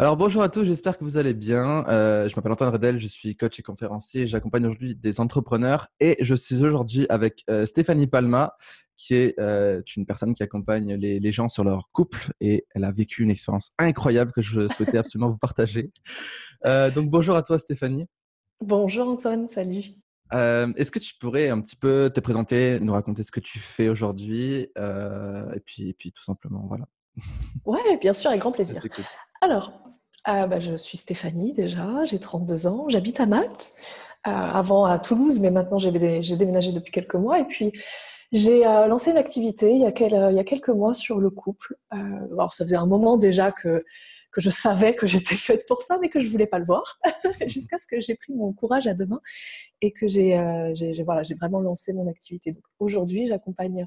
Alors bonjour à tous, j'espère que vous allez bien. Euh, je m'appelle Antoine Redel, je suis coach et conférencier. J'accompagne aujourd'hui des entrepreneurs et je suis aujourd'hui avec euh, Stéphanie Palma, qui est euh, une personne qui accompagne les, les, gens sur leur couple et elle a vécu une expérience incroyable que je souhaitais absolument vous partager. donc bonjour à toi Stéphanie. Bonjour Antoine, salut. Est-ce que tu pourrais un petit peu te présenter, nous raconter ce que tu fais aujourd'hui et puis, et puis tout simplement voilà. Ouais, bien sûr, avec grand plaisir. Alors, euh, bah, je suis Stéphanie déjà, j'ai 32 ans, j'habite à Malte, euh, avant à Toulouse, mais maintenant j'ai déménagé depuis quelques mois. Et puis, j'ai euh, lancé une activité il y, a quelques mois sur le couple. alors, ça faisait un moment déjà que, je savais que j'étais faite pour ça, mais que je voulais pas le voir, jusqu'à ce que j'ai pris mon courage à deux mains et que j'ai vraiment lancé mon activité. Donc, aujourd'hui, j'accompagne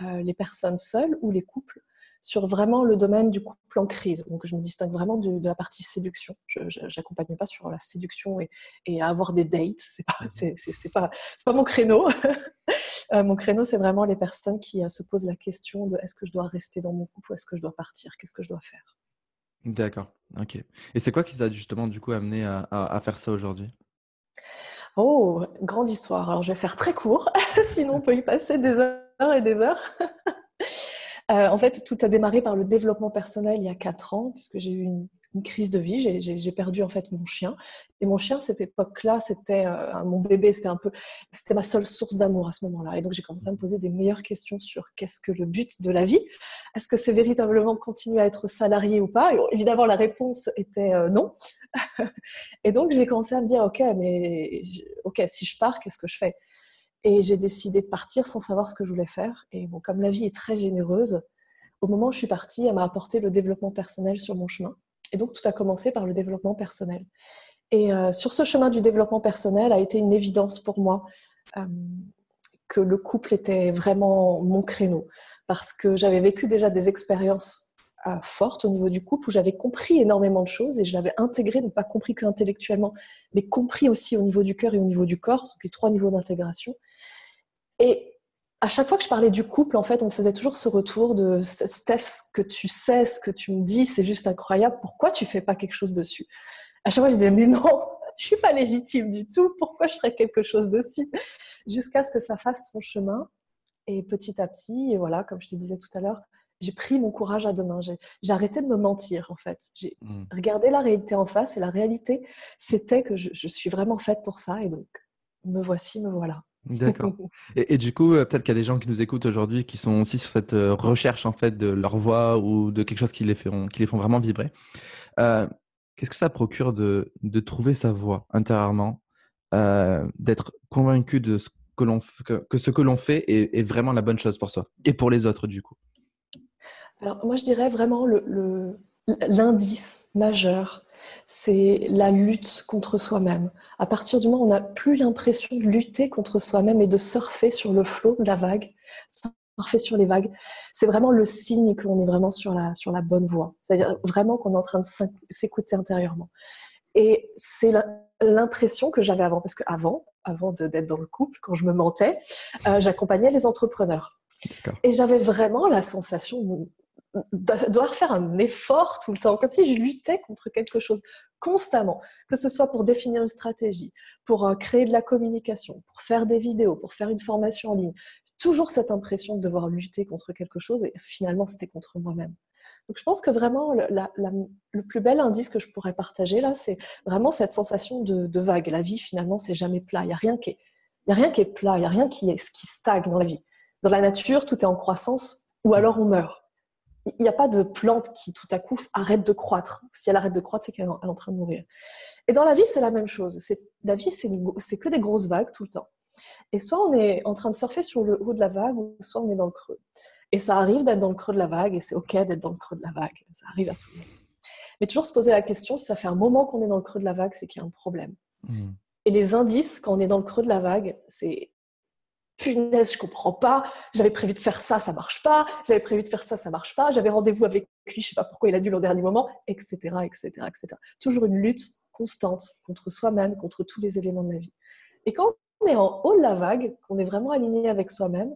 les personnes seules ou les couples sur vraiment le domaine du couple en crise. Donc, je me distingue vraiment de, la partie séduction. Je n'accompagne pas sur la séduction et, et avoir des dates. C'est pas, mhm. c'est, pas, pas mon créneau. Euh, mon créneau, c'est vraiment les personnes qui euh, se posent la question de est-ce que je dois rester dans mon couple ou est-ce que je dois partir? Qu'est-ce que je dois faire? D'accord. Ok. Et c'est quoi qui t'a justement du coup amené à, à faire ça aujourd'hui? Oh, grande histoire. Alors, je vais faire très court, sinon on peut y passer des heures et des heures. Euh, en fait, tout a démarré par le développement personnel il y a quatre ans, puisque j'ai eu une, crise de vie. J'ai perdu en fait mon chien. Et mon chien, cette époque-là, c'était euh, mon bébé, c'était un peu, c'était ma seule source d'amour à ce moment-là. Et donc, j'ai commencé à me poser des meilleures questions sur qu'est-ce que le but de la vie Est-ce que c'est véritablement continuer à être salarié ou pas? Évidemment, la réponse était euh, non. et donc, j'ai commencé à me dire, ok, mais ok, si je pars, qu'est-ce que je fais? Et j'ai décidé de partir sans savoir ce que je voulais faire. Et bon, comme la vie est très généreuse, au moment où je suis partie, elle m'a apporté le développement personnel sur mon chemin. Et donc, tout a commencé par le développement personnel. Et euh, sur ce chemin du développement personnel a été une évidence pour moi euh, que le couple était vraiment mon créneau. Parce que j'avais vécu déjà des expériences euh, fortes au niveau du couple où j'avais compris énormément de choses et je l'avais intégré, donc pas compris que intellectuellement, mais compris aussi au niveau du cœur et au niveau du corps, donc les trois niveaux d'intégration. Et à chaque fois que je parlais du couple, en fait, on faisait toujours ce retour de Steph, ce que tu sais, ce que tu me dis, c'est juste incroyable. Pourquoi tu fais pas quelque chose dessus? À chaque fois, je disais mais non, je suis pas légitime du tout. Pourquoi je ferais quelque chose dessus? Jusqu'à ce que ça fasse son chemin. Et petit à petit, et voilà, comme je te disais tout à l'heure, j'ai pris mon courage à deux mains. J'ai arrêté de me mentir, en fait. J'ai mmh. regardé la réalité en face et la réalité, c'était que je, je suis vraiment faite pour ça. Et donc, me voici, me voilà. D'accord. Et, du coup, euh, peut-être qu'il y a des gens qui nous écoutent aujourd'hui qui sont aussi sur cette euh, recherche en fait de leur voix ou de quelque chose qui les, feront, qui les font vraiment vibrer. Euh, qu'est-ce que ça procure de, de trouver sa voix intérieurement, d'être convaincu de ce que, l'on, que, que ce que l'on fait est, est, vraiment la bonne chose pour soi et pour les autres du coup? Alors moi, je dirais vraiment le, le, l'indice majeur c'est la lutte contre soi-même. À partir du moment où on n'a plus l'impression de lutter contre soi-même et de surfer sur le flot de la vague, surfer sur les vagues, c'est vraiment le signe qu'on est vraiment sur la, sur la bonne voie. C'est-à-dire vraiment qu'on est en train de s'écouter intérieurement. Et c'est l'impression que j'avais avant, parce qu'avant, avant, d'être dans le couple, quand je me mentais, euh, j'accompagnais les entrepreneurs. Et j'avais vraiment la sensation, devoir faire un effort tout le temps, comme si je luttais contre quelque chose constamment, que ce soit pour définir une stratégie, pour euh, créer de la communication, pour faire des vidéos, pour faire une formation en ligne. Toujours cette impression de devoir lutter contre quelque chose et finalement c'était contre moi-même. Donc je pense que vraiment le plus bel indice que je pourrais partager là, c'est vraiment cette sensation de, vague. La vie finalement c'est jamais plat. Il n'y a rien qui est, y a rien qui est plat, il n'y a rien qui, est, qui stagne dans la vie. Dans la nature, tout est en croissance ou alors on meurt il n'y a pas de plante qui tout à coup arrête de croître. Si elle arrête de croître, c'est qu'elle est en train de mourir. Et dans la vie, c'est la même chose. La vie, c'est que des grosses vagues tout le temps. Et soit on est en train de surfer sur le haut de la vague, ou soit on est dans le creux. Et ça arrive d'être dans le creux de la vague, et c'est OK d'être dans le creux de la vague. Ça arrive à tout le monde. Mais toujours se poser la question, si ça fait un moment qu'on est dans le creux de la vague, c'est qu'il y a un problème. Mmh. Et les indices, quand on est dans le creux de la vague, c'est punaise, je comprends pas, j'avais prévu de faire ça, ça marche pas, j'avais prévu de faire ça, ça marche pas, j'avais rendez-vous avec lui, je sais pas pourquoi il a dû au dernier moment, etc., etc., etc. Toujours une lutte constante contre soi-même, contre tous les éléments de la vie. Et quand on est en haut de la vague, qu'on est vraiment aligné avec soi-même,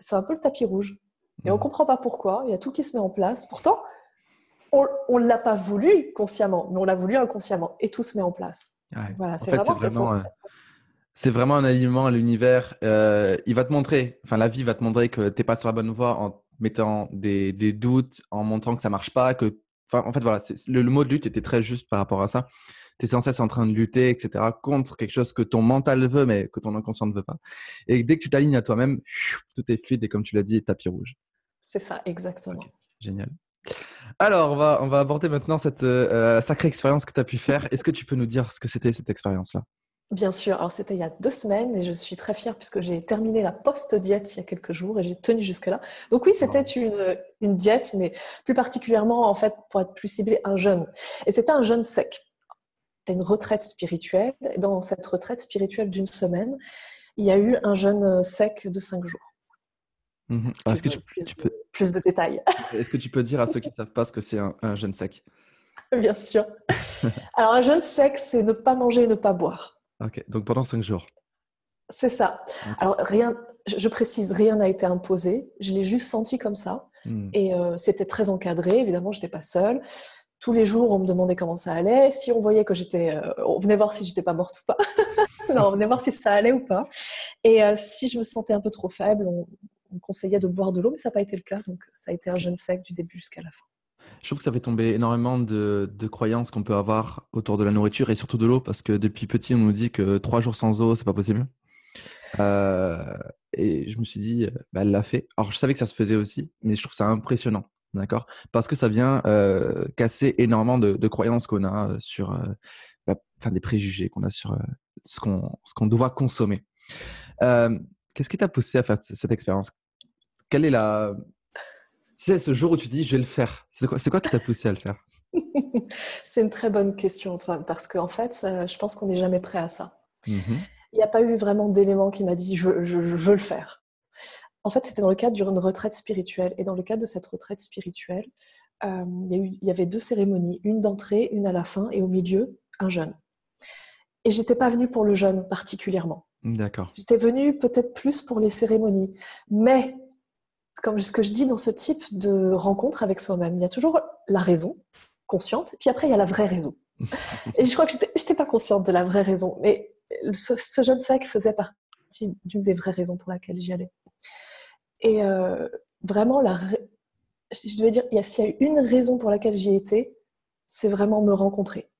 c'est un peu le tapis rouge. Et on mmh. comprend pas pourquoi, il y a tout qui se met en place. Pourtant, on ne l'a pas voulu consciemment, mais on l'a voulu inconsciemment. Et tout se met en place. Voilà, c'est vraiment, euh, c'est vraiment un aliment à l'univers. Euh, il va te montrer, enfin la vie va te montrer que tu n'es pas sur la bonne voie en mettant des, des, doutes, en montrant que ça marche pas, que, en fait voilà, le, le, mot de lutte était très juste par rapport à ça tu es sans cesse en train de lutter, etc., contre quelque chose que ton mental veut, mais que ton inconscient ne veut pas. Et dès que tu t'alignes à toi-même, tout est fluide et comme tu l'as dit, tapis rouge. C'est ça, exactement. Génial. Alors, on va, on va aborder maintenant cette euh, sacrée expérience que tu as pu faire. Est-ce que tu peux nous dire ce que c'était cette expérience-là? Bien sûr, alors c'était il y a deux semaines et je suis très fière puisque j'ai terminé la post-diète il y a quelques jours et j'ai tenu jusque-là. Donc oui, c'était une, une, diète, mais plus particulièrement en fait pour être plus ciblé, un jeûne. Et c'était un jeûne sec une retraite spirituelle. Et dans cette retraite spirituelle d'une semaine, il y a eu un jeûne euh, sec de cinq jours. Mhm. Est-ce que tu, plus, peux... plus de détails Est-ce que tu peux dire à ceux qui ne savent pas ce que c'est un, jeûne sec? Bien sûr. Alors, un jeûne sec, c'est ne pas manger et ne pas boire. Ok, donc pendant cinq jours. C'est ça. Alors, rien, je précise, rien n'a été imposé. Je l'ai juste senti comme ça. Hmm. Et euh, c'était très encadré. Évidemment, je n'étais pas seule tous les jours, on me demandait comment ça allait. Si on voyait que j'étais, euh, on venait voir si j'étais pas morte ou pas. non, on venait voir si ça allait ou pas. Et euh, si je me sentais un peu trop faible, on, conseillait de boire de l'eau, mais ça n'a pas été le cas. Donc, ça a été un jeûne sec du début jusqu'à la fin. Je trouve que ça fait tomber énormément de, croyances qu'on peut avoir autour de la nourriture et surtout de l'eau, parce que depuis petit, on nous dit que trois jours sans eau, c'est pas possible. Euh, et je me suis dit, bah, elle l'a fait. Alors, je savais que ça se faisait aussi, mais je trouve ça impressionnant. D'accord? Parce que ça vient euh, casser énormément de, croyances qu'on a euh, sur, euh, bah, enfin des préjugés qu'on a sur ce qu'on ce qu'on doit consommer. Qu'est-ce qui t'a poussé à faire cette expérience? Quelle est la c'est ce jour où tu dis je vais le faire C'est quoi, quoi qui t'a poussé à le faire? C'est une très bonne question, Antoine, parce qu'en fait, je pense qu'on n'est jamais prêt à ça. Mmh il n'y a pas eu vraiment d'élément qui m'a dit je, je, je, veux le faire. En fait, c'était dans le cadre d'une retraite spirituelle. Et dans le cadre de cette retraite spirituelle, euh, il, y avait deux cérémonies, une d'entrée, une à la fin, et au milieu, un jeûne. Et j'étais pas venue pour le jeûne particulièrement. D'accord. J'étais venue peut-être plus pour les cérémonies. Mais, comme ce que je dis dans ce type de rencontre avec soi-même, il y a toujours la raison consciente, puis après, il y a la vraie raison. et je crois que je n'étais pas consciente de la vraie raison. Mais ce, ce jeûne sec faisait partie d'une des vraies raisons pour laquelle j'y allais. Et euh, vraiment, la, si je devais dire, s'il y a une raison pour laquelle j'y étais, c'est vraiment me rencontrer.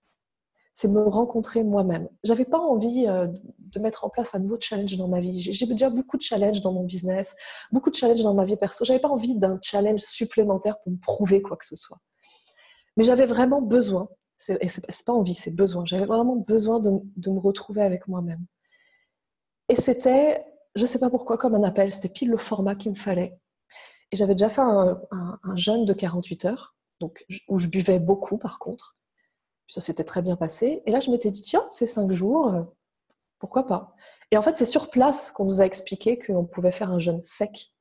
C'est me rencontrer moi-même. J'avais pas envie euh, de mettre en place un nouveau challenge dans ma vie. J'ai déjà beaucoup de challenges dans mon business, beaucoup de challenges dans ma vie perso. J'avais pas envie d'un challenge supplémentaire pour me prouver quoi que ce soit. Mais j'avais vraiment besoin, et c'est pas envie, c'est besoin. J'avais vraiment besoin de, de me retrouver avec moi-même. Et c'était je ne sais pas pourquoi, comme un appel. C'était pile le format qu'il me fallait. Et j'avais déjà fait un, jeûne de 48 heures, donc, où je buvais beaucoup par contre. Ça s'était très bien passé. Et là, je m'étais dit, tiens, c'est cinq jours, euh, pourquoi pas? Et en fait, c'est sur place qu'on nous a expliqué qu'on pouvait faire un jeûne sec.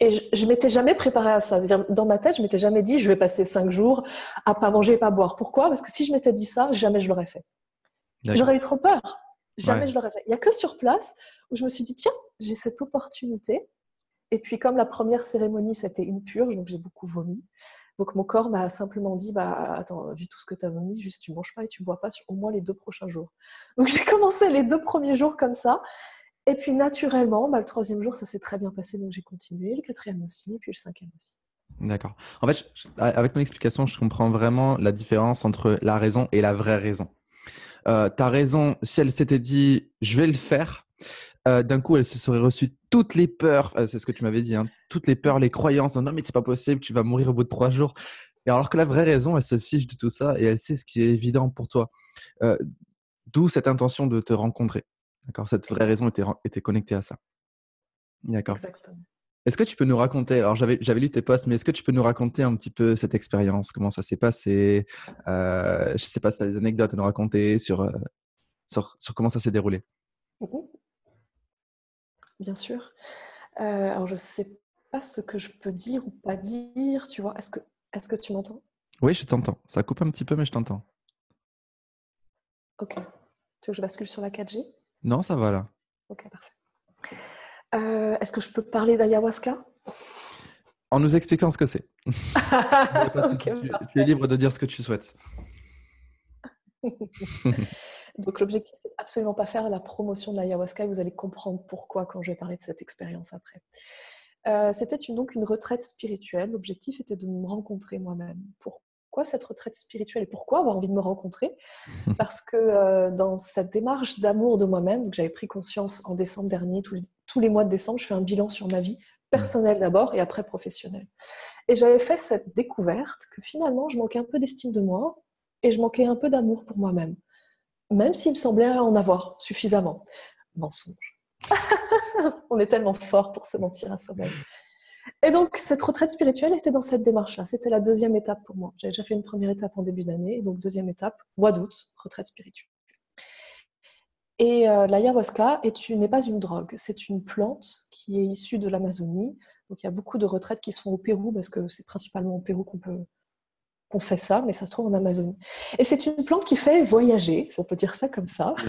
Et je ne m'étais jamais préparée à ça. C'est-à-dire, dans ma tête, je m'étais jamais dit, je vais passer cinq jours à pas manger et pas boire. Pourquoi? Parce que si je m'étais dit ça, jamais je l'aurais fait. J'aurais eu trop peur. Jamais je l'aurais fait. Il n'y a que sur place où je me suis dit, tiens, j'ai cette opportunité. Et puis, comme la première cérémonie, c'était une purge, donc j'ai beaucoup vomi. Donc, mon corps m'a simplement dit, bah, attends, vu tout ce que tu as vomi, juste tu manges pas et tu bois pas au moins les deux prochains jours. Donc, j'ai commencé les deux premiers jours comme ça. Et puis, naturellement, bah, le troisième jour, ça s'est très bien passé, donc j'ai continué. Le quatrième aussi, et puis le cinquième aussi. D'accord. En fait, avec mon explication, je comprends vraiment la différence entre la raison et la vraie raison. Euh, tu as raison, si elle s'était dit je vais le faire, euh, d'un coup elle se serait reçue toutes les peurs, euh, c'est ce que tu m'avais dit, hein, toutes les peurs, les croyances, non mais c'est pas possible, tu vas mourir au bout de trois jours. Et alors que la vraie raison, elle se fiche de tout ça et elle sait ce qui est évident pour toi. D'où cette intention de te rencontrer. D'accord? Cette vraie raison était, était connectée à ça. D'accord. Exactement. Est-ce que tu peux nous raconter, alors j'avais, lu tes posts, mais est-ce que tu peux nous raconter un petit peu cette expérience, comment ça s'est passé? Euh, Je ne sais pas si tu as des anecdotes à nous raconter sur, euh, sur, comment ça s'est déroulé. Mmh Bien sûr. Euh, alors je ne sais pas ce que je peux dire ou pas dire, tu vois. Est-ce que, est-ce que tu m'entends? Oui, je t'entends. Ça coupe un petit peu, mais je t'entends. Ok. Tu veux que je bascule sur la 4G Non, ça va là. Ok, parfait. Euh, est-ce que je peux parler d'ayahuasca? En nous expliquant ce que c'est. tu, es libre de dire ce que tu souhaites. Donc l'objectif, c'est absolument pas faire la promotion de l'ayahuasca. Vous allez comprendre pourquoi quand je vais parler de cette expérience après. Euh, c'était donc une retraite spirituelle. L'objectif était de me rencontrer moi-même. Pourquoi cette retraite spirituelle et pourquoi avoir envie de me rencontrer? Parce que euh, dans cette démarche d'amour de moi-même, j'avais pris conscience en décembre dernier, tous les, mois de décembre, je fais un bilan sur ma vie personnelle d'abord et après professionnelle. Et j'avais fait cette découverte que finalement, je manquais un peu d'estime de moi et je manquais un peu d'amour pour moi-même, même s'il me semblait en avoir suffisamment. Mensonge. On est tellement fort pour se mentir à soi-même. Et donc, cette retraite spirituelle était dans cette démarche-là. C'était la deuxième étape pour moi. J'avais déjà fait une première étape en début d'année, donc deuxième étape, mois d'août, retraite spirituelle. Et euh, l'ayahuasca n'est pas une drogue, c'est une plante qui est issue de l'Amazonie. Donc, il y a beaucoup de retraites qui se font au Pérou, parce que c'est principalement au Pérou qu'on peut on fait ça, mais ça se trouve en Amazonie. Et c'est une plante qui fait voyager, si on peut dire ça comme ça.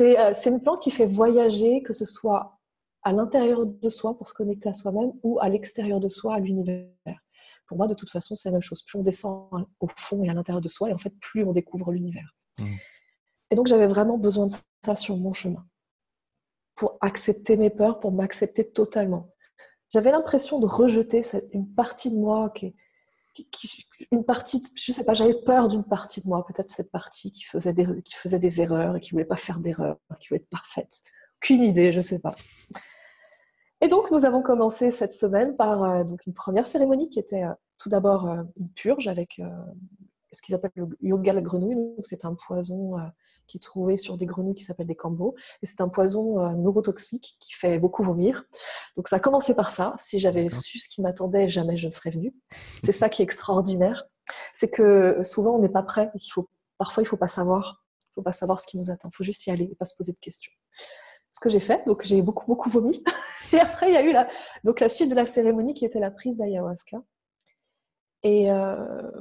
Euh, c'est une plante qui fait voyager, que ce soit à l'intérieur de soi pour se connecter à soi-même ou à l'extérieur de soi, à l'univers. Pour moi, de toute façon, c'est la même chose. Plus on descend au fond et à l'intérieur de soi, et en fait, plus on découvre l'univers. Mmh. Et donc, j'avais vraiment besoin de ça sur mon chemin pour accepter mes peurs, pour m'accepter totalement. J'avais l'impression de rejeter une partie de moi qui est une partie, je sais pas, j'avais peur d'une partie de moi, peut-être cette partie qui faisait des, qui faisait des erreurs et qui voulait pas faire d'erreurs, qui voulait être parfaite. Aucune idée, je sais pas. Et donc, nous avons commencé cette semaine par euh, donc une première cérémonie qui était euh, tout d'abord euh, une purge avec ce qu'ils appellent le yoga la grenouille. C'est un poison qui est trouvé sur des grenouilles qui s'appellent des cambos. Et c'est un poison euh, neurotoxique qui fait beaucoup vomir. Donc ça a commencé par ça. Si j'avais su ce qui m'attendait, jamais je ne serais venue. C'est ça qui est extraordinaire. C'est que souvent on n'est pas prêt et qu'il faut parfois il faut pas savoir. Il faut pas savoir ce qui nous attend. Il faut juste y aller et pas se poser de questions. Ce que j'ai fait, donc j'ai beaucoup beaucoup vomi. et après il y a eu la, donc la suite de la cérémonie qui était la prise d'ayahuasca. Et euh,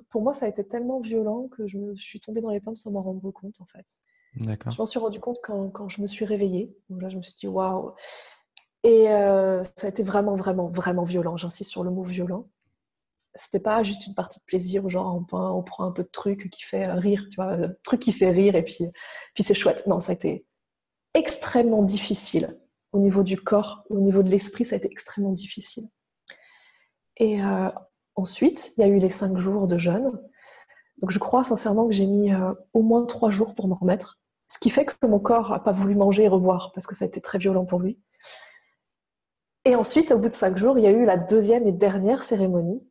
pour moi, ça a été tellement violent que je, me, suis tombée dans les pommes sans m'en rendre compte, en fait. Je m'en suis rendu compte quand, quand, je me suis réveillée. Donc là, je me suis dit, waouh. Et euh, ça a été vraiment, vraiment, vraiment violent. J'insiste sur le mot violent. C'était pas juste une partie de plaisir, genre on, on prend un peu de truc qui fait rire, tu vois, le truc qui fait rire et puis, puis c'est chouette. Non, ça a été extrêmement difficile au niveau du corps, au niveau de l'esprit, ça a été extrêmement difficile. Et euh, ensuite, il y a eu les cinq jours de jeûne. Donc je crois sincèrement que j'ai mis euh, au moins trois jours pour m'en remettre. Ce qui fait que mon corps n'a pas voulu manger et reboire parce que ça a été très violent pour lui. Et ensuite, au bout de cinq jours, il y a eu la deuxième et dernière cérémonie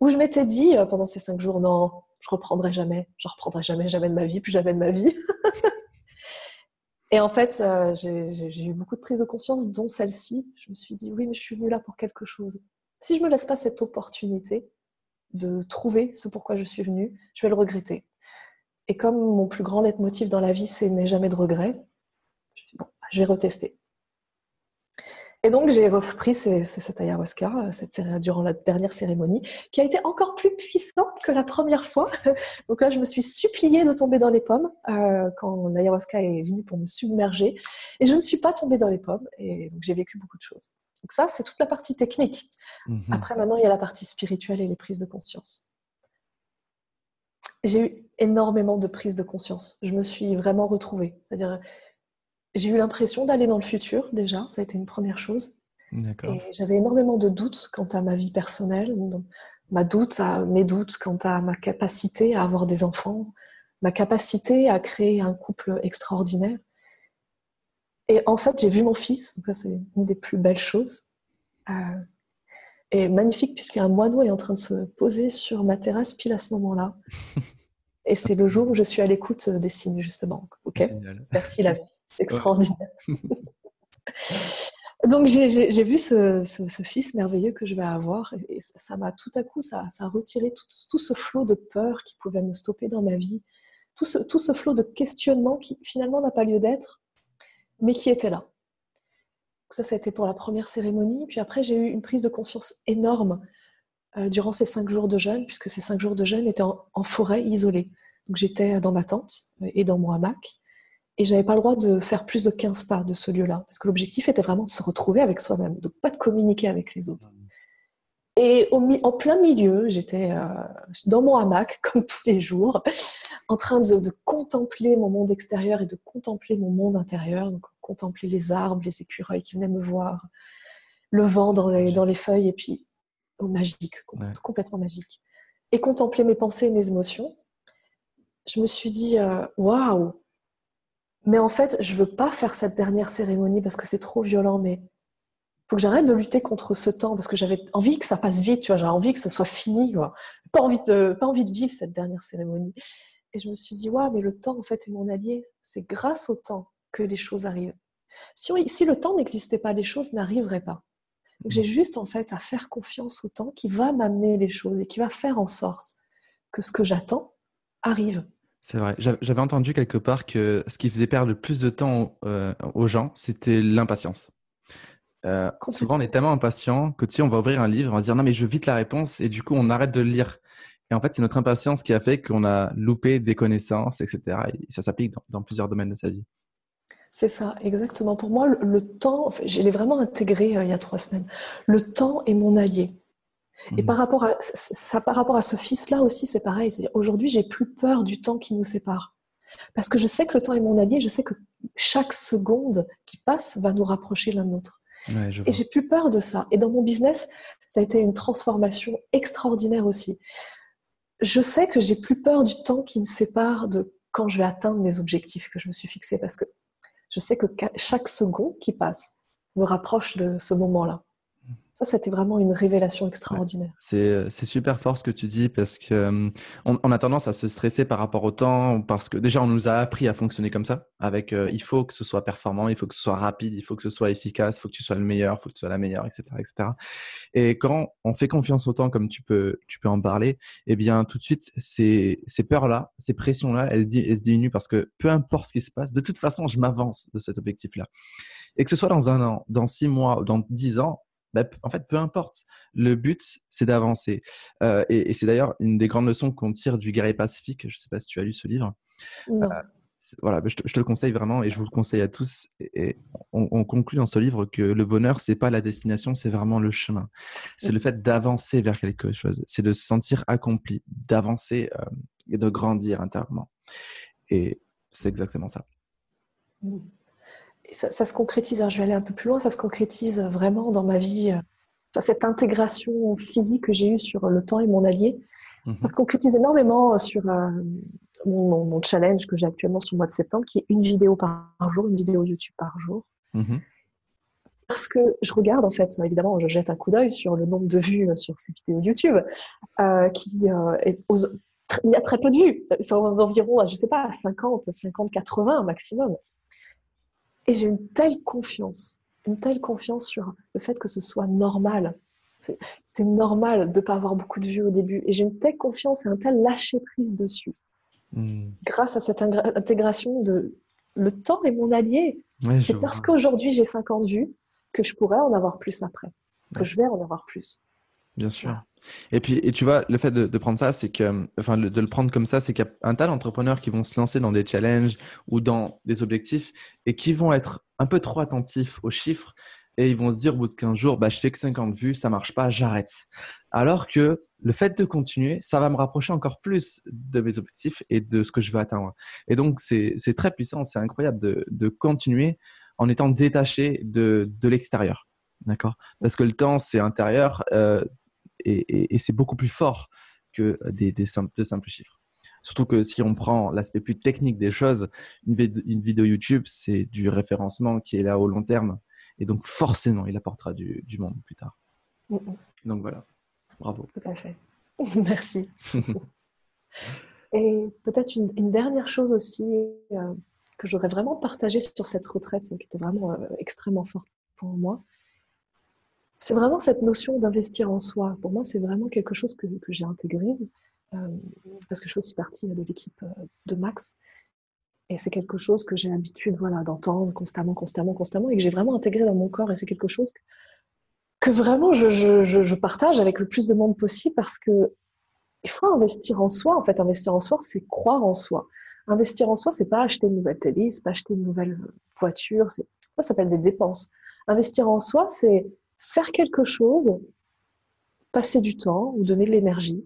où je m'étais dit euh, pendant ces cinq jours, non, je reprendrai jamais, je reprendrai jamais, jamais de ma vie, plus jamais de ma vie. et en fait, euh, j'ai eu beaucoup de prises de conscience, dont celle-ci. Je me suis dit, oui, mais je suis venue là pour quelque chose. Si je me laisse pas cette opportunité de trouver ce pourquoi je suis venue, je vais le regretter. Et comme mon plus grand leitmotiv dans la vie, c'est n'est jamais de regret, je vais retester. Et donc j'ai repris cette ayahuasca cette, durant la dernière cérémonie, qui a été encore plus puissante que la première fois. Donc là, je me suis suppliée de tomber dans les pommes euh, quand l'ayahuasca est venue pour me submerger. Et je ne suis pas tombée dans les pommes, et donc j'ai vécu beaucoup de choses. Donc ça, c'est toute la partie technique. Mhm. Après, maintenant, il y a la partie spirituelle et les prises de conscience j'ai eu énormément de prises de conscience. Je me suis vraiment retrouvée. C'est-à-dire, j'ai eu l'impression d'aller dans le futur déjà, ça a été une première chose. Et j'avais énormément de doutes quant à ma vie personnelle, ma doute à, mes doutes quant à ma capacité à avoir des enfants, ma capacité à créer un couple extraordinaire. Et en fait, j'ai vu mon fils, donc ça c'est une des plus belles choses. Euh, et magnifique puisqu'un moineau est en train de se poser sur ma terrasse pile à ce moment-là. Et c'est le jour où je suis à l'écoute des signes, justement. Ok Merci la vie. C'est extraordinaire. Donc j'ai vu ce, fils merveilleux que je vais avoir et ça m'a tout à coup, ça, a retiré tout, ce flot de peur qui pouvait me stopper dans ma vie, tout ce, tout ce flot de questionnement qui finalement n'a pas lieu d'être, mais qui était là. Ça, ça a été pour la première cérémonie. Puis après, j'ai eu une prise de conscience énorme euh, durant ces cinq jours de jeûne, puisque ces cinq jours de jeûne étaient en, forêt isolée. Donc j'étais dans ma tente et dans mon hamac. Et j'avais pas le droit de faire plus de 15 pas de ce lieu-là. Parce que l'objectif était vraiment de se retrouver avec soi-même, de pas de communiquer avec les autres. Et en plein milieu, j'étais euh, dans mon hamac, comme tous les jours, en train de, contempler mon monde extérieur et de contempler mon monde intérieur, donc contempler les arbres, les écureuils qui venaient me voir, le vent dans les, dans les feuilles, et puis oh, magique, complètement magique. Et contempler mes pensées et mes émotions. Je me suis dit, euh, waouh, mais en fait, je veux pas faire cette dernière cérémonie parce que c'est trop violent, mais faut que j'arrête de lutter contre ce temps parce que j'avais envie que ça passe vite, tu vois, j'avais envie que ça soit fini, quoi. Pas envie de, pas envie de vivre cette dernière cérémonie. Et je me suis dit, ouais, mais le temps, en fait, est mon allié. C'est grâce au temps que les choses arrivent. Si, si le temps n'existait pas, les choses n'arriveraient pas. Donc j'ai juste, en fait, à faire confiance au temps qui va m'amener les choses et qui va faire en sorte que ce que j'attends arrive. C'est vrai. J'avais entendu quelque part que ce qui faisait perdre le plus de temps euh, aux gens, c'était l'impatience. Euh, souvent, on est tellement impatient que tu sais, on va ouvrir un livre, on va se dire non, mais je veux vite la réponse, et du coup, on arrête de le lire. Et en fait, c'est notre impatience qui a fait qu'on a loupé des connaissances, etc. Et ça s'applique dans, plusieurs domaines de sa vie. C'est ça, exactement. Pour moi, le, temps, je l'ai vraiment intégré euh, il y a trois semaines. Le temps est mon allié. Et mhm. par rapport à ça, par rapport à ce fils-là aussi, c'est pareil. C'est aujourd'hui, j'ai plus peur du temps qui nous sépare, parce que je sais que le temps est mon allié. Je sais que chaque seconde qui passe va nous rapprocher l'un de l'autre. Et j'ai plus peur de ça. Et dans mon business, ça a été une transformation extraordinaire aussi. Je sais que j'ai plus peur du temps qui me sépare de quand je vais atteindre mes objectifs que je me suis fixés, parce que je sais que chaque seconde qui passe me rapproche de ce moment-là. Ça, c'était vraiment une révélation extraordinaire. C'est super fort ce que tu dis parce que euh, on, a tendance à se stresser par rapport au temps parce que déjà on nous a appris à fonctionner comme ça. Avec euh, il faut que ce soit performant, il faut que ce soit rapide, il faut que ce soit efficace, il faut que tu sois le meilleur, il faut que tu sois la meilleure, etc., etc. Et quand on fait confiance au temps, comme tu peux, tu peux en parler, eh bien tout de suite ces, ces peurs là, ces pressions là, elles, elles se diminuent parce que peu importe ce qui se passe, de toute façon je m'avance de cet objectif là. Et que ce soit dans un an, dans six mois, dans dix ans, bah, en fait, peu importe. Le but, c'est d'avancer. Euh, et, c'est d'ailleurs une des grandes leçons qu'on tire du guerrier pacifique. Je ne sais pas si tu as lu ce livre. Euh, voilà, bah, je te, le conseille vraiment et je vous le conseille à tous. Et, on, conclut dans ce livre que le bonheur, c'est pas la destination, c'est vraiment le chemin. C'est le fait d'avancer vers quelque chose. C'est de se sentir accompli, d'avancer euh, et de grandir intérieurement. Et c'est exactement ça. Ça, se concrétise, hein, je vais aller un peu plus loin, ça se concrétise vraiment dans ma vie, euh, cette intégration physique que j'ai eue sur le temps et mon allié. Mhm. Ça se concrétise énormément euh, sur euh, mon, challenge que j'ai actuellement sur le mois de septembre, qui est une vidéo par jour, une vidéo YouTube par jour. Mhm. Parce que je regarde, en fait, évidemment, je jette un coup d'œil sur le nombre de vues sur ces vidéos YouTube, qui est il y a très peu de vues, c'est environ, je ne sais pas, 50, 50, 80 maximum. Et j'ai une telle confiance, une telle confiance sur le fait que ce soit normal. C'est normal de ne pas avoir beaucoup de vues au début. Et j'ai une telle confiance et un tel lâcher-prise dessus. Hmm. Grâce à cette intégration de le temps est mon allié. c'est parce qu'aujourd'hui j'ai 50 vues que je pourrais en avoir plus après, que je vais en avoir plus. Bien sûr. Et puis, et tu vois, le fait de, prendre ça, c'est que, enfin, de le prendre comme ça, c'est qu'il y a un tas d'entrepreneurs qui vont se lancer dans des challenges ou dans des objectifs et qui vont être un peu trop attentifs aux chiffres et ils vont se dire au bout de 15 jours, bah, je fais que 50 vues, ça marche pas, j'arrête. Alors que le fait de continuer, ça va me rapprocher encore plus de mes objectifs et de ce que je veux atteindre. Et donc, c'est très puissant, c'est incroyable de, de, continuer en étant détaché de, de l'extérieur. D'accord? Parce que le temps, c'est intérieur. Euh, et, c'est beaucoup plus fort que des, des simples, de simples chiffres. Surtout que si on prend l'aspect plus technique des choses, une, vidéo YouTube, c'est du référencement qui est là au long terme. Et donc, forcément, il apportera du, monde plus tard. Donc voilà, bravo. Tout à fait. Merci. et peut-être une, dernière chose aussi euh, que j'aurais vraiment partagé sur cette retraite, qui était vraiment euh, extrêmement forte pour moi, c'est vraiment cette notion d'investir en soi. Pour moi, c'est vraiment quelque chose que, j'ai intégré euh, parce que je fais aussi partie de l'équipe euh, de Max. Et c'est quelque chose que j'ai l'habitude voilà, d'entendre constamment, constamment, constamment et que j'ai vraiment intégré dans mon corps. Et c'est quelque chose que, vraiment je, je, partage avec le plus de monde possible parce que il faut investir en soi. En fait, investir en soi, c'est croire en soi. Investir en soi, c'est pas acheter une nouvelle télé, c'est pas acheter une nouvelle voiture. Ça s'appelle des dépenses. Investir en soi, c'est faire quelque chose passer du temps ou donner de l'énergie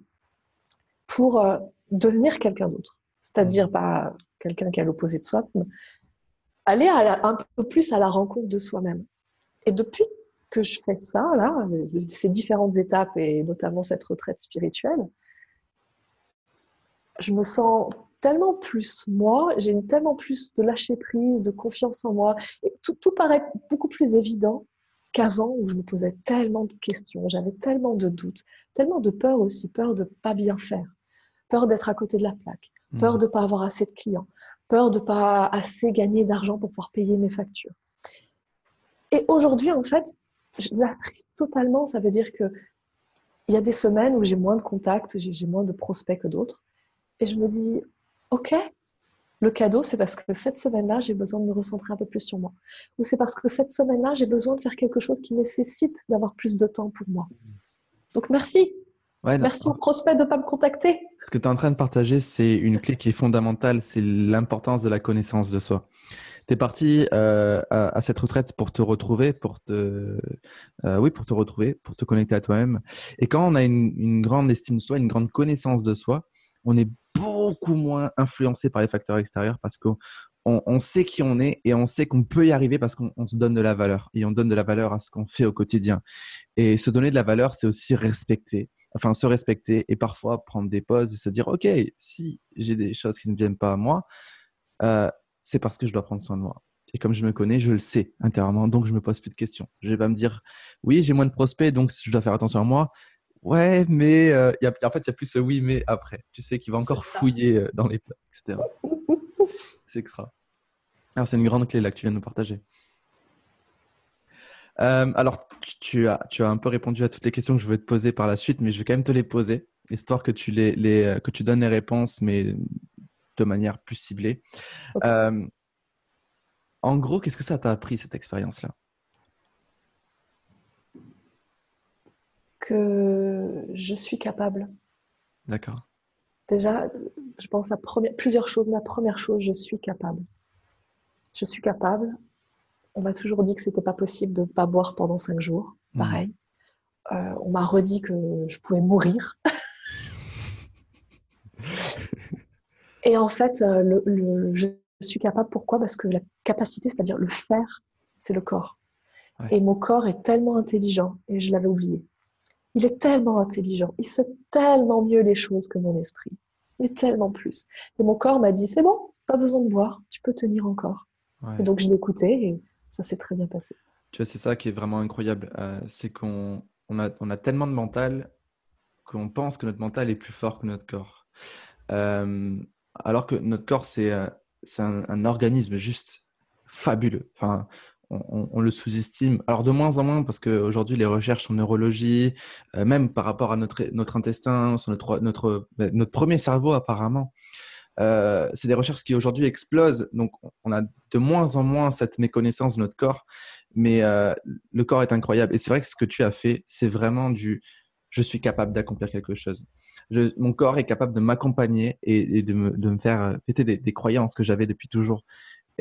pour euh, devenir quelqu'un d'autre. C'est-à-dire pas quelqu'un qui est à l'opposé de soi, mais aller un peu plus à la rencontre de soi-même. Et depuis que je fais ça, là, ces différentes étapes et notamment cette retraite spirituelle, je me sens tellement plus moi, j'ai tellement plus de lâcher prise, de confiance en moi. Et tout, tout paraît beaucoup plus évident qu'avant où je me posais tellement de questions, j'avais tellement de doutes, tellement de peur aussi, peur de pas bien faire, peur d'être à côté de la plaque, peur mmh. de pas avoir assez de clients, peur de pas assez gagner d'argent pour pouvoir payer mes factures. Et aujourd'hui, en fait, je l'apprécie totalement. Ça veut dire que il y a des semaines où j'ai moins de contacts, j'ai moins de prospects que d'autres. Et je me dis, OK, le cadeau, c'est parce que cette semaine-là, j'ai besoin de me recentrer un peu plus sur moi. Ou c'est parce que cette semaine-là, j'ai besoin de faire quelque chose qui nécessite d'avoir plus de temps pour moi. Donc merci. merci aux prospects de ne pas me contacter. Ce que tu es en train de partager, c'est une clé qui est fondamentale, c'est l'importance de la connaissance de soi. Tu es parti euh, à, cette retraite pour te retrouver, pour te, euh, oui, pour te retrouver, pour te connecter à toi-même. Et quand on a une, une grande estime de soi, une grande connaissance de soi, on est beaucoup moins influencé par les facteurs extérieurs parce qu'on on sait qui on est et on sait qu'on peut y arriver parce qu'on se donne de la valeur et on donne de la valeur à ce qu'on fait au quotidien. Et se donner de la valeur, c'est aussi respecter, enfin se respecter et parfois prendre des pauses et se dire, OK, si j'ai des choses qui ne viennent pas à moi, euh, c'est parce que je dois prendre soin de moi. Et comme je me connais, je le sais intérieurement, donc je me pose plus de questions. Je vais pas me dire, oui, j'ai moins de prospects, donc je dois faire attention à moi. Ouais, mais euh, y a, en fait, il y a plus ce oui, mais après. Tu sais qu'il va encore fouiller euh, dans les plats, etc. c'est extra. Alors, c'est une grande clé là que tu viens de nous partager. Euh, alors, tu, as, tu as un peu répondu à toutes les questions que je voulais te poser par la suite, mais je vais quand même te les poser, histoire que tu, les, les que tu donnes les réponses, mais de manière plus ciblée. en gros, qu'est-ce que ça t'a appris, cette expérience-là? Que je suis capable. D'accord. Déjà, je pense à plusieurs choses. La première chose, je suis capable. Je suis capable. On m'a toujours dit que c'était pas possible de ne pas boire pendant cinq jours. Mmh. Pareil. Euh, on m'a redit que je pouvais mourir. Et en fait, euh, le, je suis capable. Pourquoi? Parce que la capacité, c'est-à-dire le faire, c'est le corps. Et mon corps est tellement intelligent, et je l'avais oublié. Il est tellement intelligent, il sait tellement mieux les choses que mon esprit, mais tellement plus. Et mon corps m'a dit, c'est bon, pas besoin de boire, tu peux tenir encore. Et donc je l'ai écouté et ça s'est très bien passé. Tu vois, c'est ça qui est vraiment incroyable, euh, c'est qu'on on a, on a tellement de mental qu'on pense que notre mental est plus fort que notre corps. Euh, alors que notre corps, c'est euh, un, un, organisme juste fabuleux. Enfin, on, le sous-estime. Alors de moins en moins parce qu'aujourd'hui les recherches en neurologie, euh, même par rapport à notre, notre intestin, sur notre, notre, ben, notre premier cerveau apparemment, euh, c'est des recherches qui aujourd'hui explosent. Donc on a de moins en moins cette méconnaissance de notre corps, mais euh, le corps est incroyable. Et c'est vrai que ce que tu as fait, c'est vraiment du je suis capable d'accomplir quelque chose. mon corps est capable de m'accompagner et, de, me, faire péter des, des croyances que j'avais depuis toujours.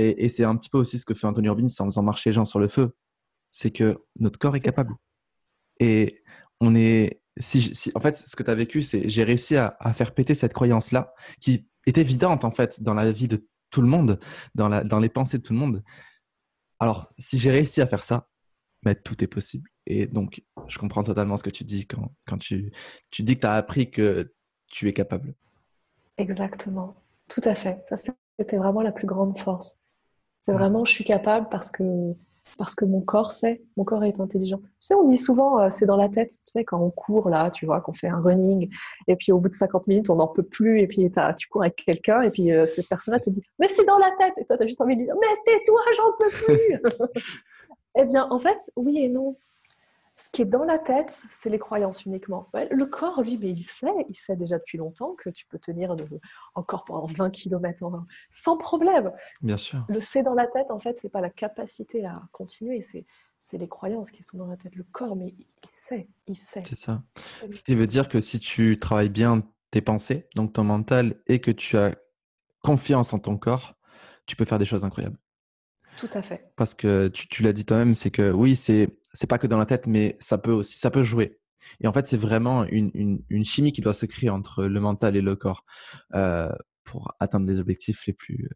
Et, c'est un petit peu aussi ce que fait Anthony Robbins en faisant marcher les gens sur le feu. C'est que notre corps est, capable. Et on est. Si, en fait, ce que tu as vécu, c'est j'ai réussi à, faire péter cette croyance-là, qui est évidente en fait dans la vie de tout le monde, dans, la, dans les pensées de tout le monde. Alors, si j'ai réussi à faire ça, mais ben, tout est possible. Et donc, je comprends totalement ce que tu dis quand, quand tu, tu dis que tu as appris que tu es capable. Exactement, tout à fait. C'était vraiment la plus grande force. C'est vraiment, je suis capable parce que, parce que mon corps sait, mon corps est intelligent. Tu sais, on dit souvent, euh, c'est dans la tête, tu sais, quand on court là, tu vois, qu'on fait un running, et puis au bout de 50 minutes, on n'en peut plus, et puis tu cours avec quelqu'un, et puis euh, cette personne-là te dit, mais c'est dans la tête, et toi, tu as juste envie de dire, mais tais-toi, j'en peux plus. eh bien, en fait, oui et non. Ce qui est dans la tête, c'est les croyances uniquement. Le corps, lui, mais il sait, il sait déjà depuis longtemps que tu peux tenir encore pendant 20 km sans problème. Bien sûr. Le c'est dans la tête, en fait, c'est pas la capacité à continuer, c'est c'est les croyances qui sont dans la tête. Le corps, mais il sait, il sait. C'est ça. Ce qui veut dire que si tu travailles bien tes pensées, donc ton mental, et que tu as confiance en ton corps, tu peux faire des choses incroyables. Tout à fait. Parce que tu, tu l'as dit toi-même, c'est que oui, c'est c'est pas que dans la tête, mais ça peut aussi, ça peut jouer. Et en fait, c'est vraiment une, une, chimie qui doit se créer entre le mental et le corps euh, pour atteindre les objectifs les plus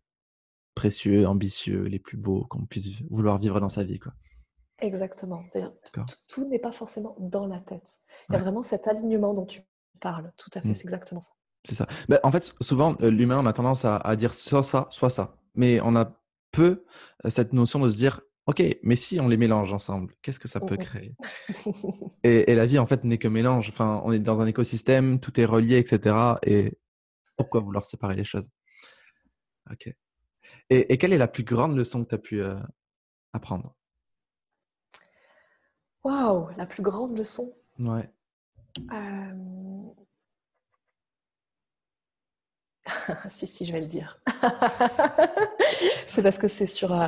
précieux, ambitieux, les plus beaux qu'on puisse vouloir vivre dans sa vie. Quoi. Exactement. Tout n'est pas forcément dans la tête. Il y a vraiment cet alignement dont tu parles. Tout à fait, mmh. c'est exactement ça. C'est ça. Mais en fait, souvent, euh, l'humain, on a tendance à, à, dire soit ça, soit ça. Mais on a peu euh, cette notion de se dire, OK, mais si on les mélange ensemble, qu'est-ce que ça peut créer? Et, la vie, en fait, n'est que mélange. Enfin, on est dans un écosystème, tout est relié, etc. Et pourquoi vouloir séparer les choses? OK. Et, quelle est la plus grande leçon que tu as pu euh, apprendre? Waouh, la plus grande leçon? Ouais. si, si, je vais le dire. c'est parce que c'est sur. Euh,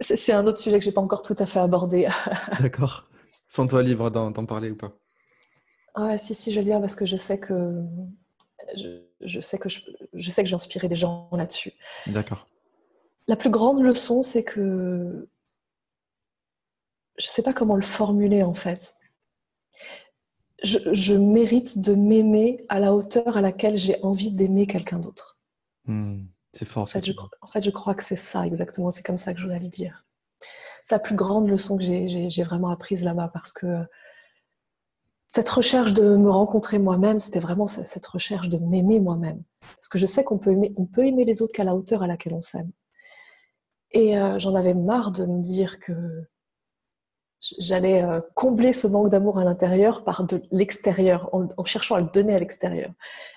c'est un autre sujet que je n'ai pas encore tout à fait abordé. D'accord. Sens-toi libre d'en parler ou pas Ouais, si, si, je vais le dire parce que je sais que. Je, sais que je, je sais que j'ai inspiré des gens là-dessus. D'accord. La plus grande leçon, c'est que. Je ne sais pas comment le formuler en fait je, mérite de m'aimer à la hauteur à laquelle j'ai envie d'aimer quelqu'un d'autre. Hmm, c'est fort. En fait, je, en fait, je crois que c'est ça exactement. C'est comme ça que je voulais le dire. C'est la plus grande leçon que j'ai vraiment apprise là-bas parce que cette recherche de me rencontrer moi-même, c'était vraiment cette recherche de m'aimer moi-même. Parce que je sais qu'on peut aimer, on peut aimer les autres qu'à la hauteur à laquelle on s'aime. Et euh, j'en avais marre de me dire que j'allais euh, combler ce manque d'amour à l'intérieur par de l'extérieur, en, cherchant à le donner à l'extérieur.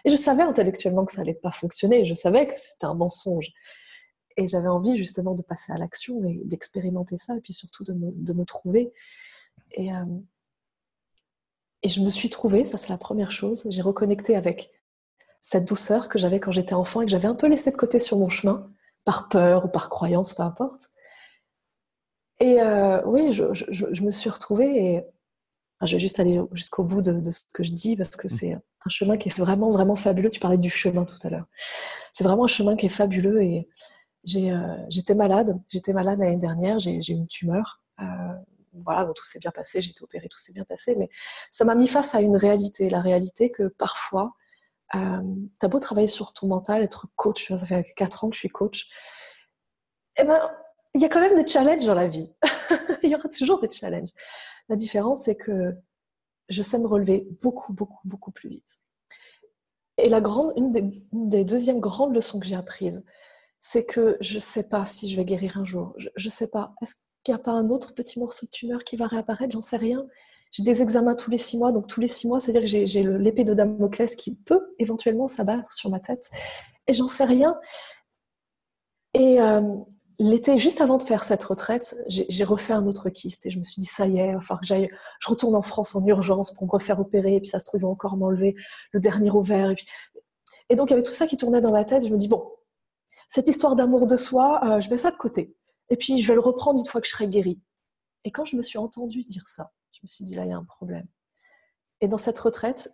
Et je savais intellectuellement que ça n'allait pas fonctionner, je savais que c'était un mensonge. Et j'avais envie justement de passer à l'action et d'expérimenter ça, et puis surtout de me, trouver. Euh, et je me suis trouvée, ça c'est la première chose, j'ai reconnecté avec cette douceur que j'avais quand j'étais enfant et que j'avais un peu laissée de côté sur mon chemin, par peur ou par croyance, peu importe. Et euh, oui, je, me suis retrouvée et je vais juste aller jusqu'au bout de, ce que je dis parce que mmh. c'est un chemin qui est vraiment, vraiment fabuleux. Tu parlais du chemin tout à l'heure. C'est vraiment un chemin qui est fabuleux et euh, j'étais malade. J'étais malade l'année dernière. J'ai une tumeur. Euh, voilà, tout s'est bien passé. J'ai été opérée, tout s'est bien passé. Mais ça m'a mis face à une réalité. La réalité que parfois, tu as beau travailler sur ton mental, être coach. Ça fait 4 ans que je suis coach. Eh ben, il y a quand même des challenges dans la vie. il y aura toujours des challenges. La différence, c'est que je sais me relever beaucoup, beaucoup, beaucoup plus vite. Et la grande, une, des, deuxièmes grandes leçons que j'ai apprises, c'est que je ne sais pas si je vais guérir un jour. Je ne sais pas. Est-ce qu'il n'y a pas un autre petit morceau de tumeur qui va réapparaître? J'en sais rien. J'ai des examens tous les six mois, donc tous les six mois, c'est-à-dire que j'ai l'épée de Damoclès qui peut éventuellement s'abattre sur ma tête. Et j'en sais rien. Et, euh, l'été, juste avant de faire cette retraite, j'ai refait un autre kyste et je me suis dit, ça y est, il que j'aille, je retourne en France en urgence pour me refaire opérer, et puis ça se trouve, encore m'enlever le dernier ovaire. Et donc, il y avait tout ça qui tournait dans ma tête. Je me dis, bon, cette histoire d'amour de soi, euh, je mets ça de côté. Et puis, je vais le reprendre une fois que je serai guérie. Et quand je me suis entendue dire ça, je me suis dit, là, il y a un problème. Et dans cette retraite,